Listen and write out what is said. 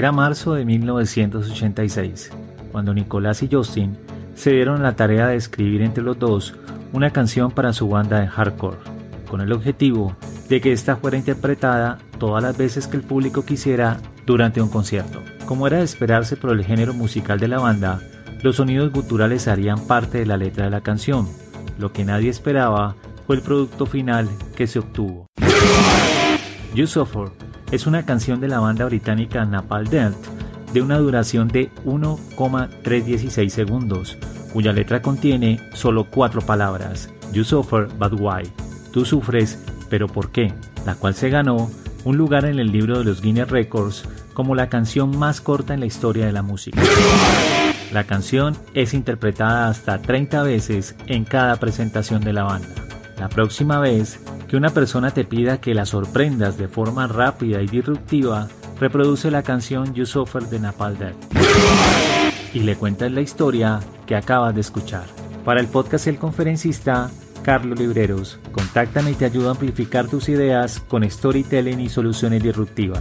Era marzo de 1986, cuando Nicolás y Justin se dieron la tarea de escribir entre los dos una canción para su banda de hardcore, con el objetivo de que ésta fuera interpretada todas las veces que el público quisiera durante un concierto. Como era de esperarse por el género musical de la banda, los sonidos guturales harían parte de la letra de la canción. Lo que nadie esperaba fue el producto final que se obtuvo. You Suffer es una canción de la banda británica Napalm Death de una duración de 1,316 segundos, cuya letra contiene solo cuatro palabras, You suffer, but why? Tú sufres, pero ¿por qué? La cual se ganó un lugar en el libro de los Guinness Records como la canción más corta en la historia de la música. La canción es interpretada hasta 30 veces en cada presentación de la banda. La próxima vez que una persona te pida que la sorprendas de forma rápida y disruptiva, reproduce la canción You Suffer de Napalm Death y le cuentas la historia que acabas de escuchar. Para el podcast El Conferencista, Carlos Libreros, contáctame y te ayudo a amplificar tus ideas con storytelling y soluciones disruptivas.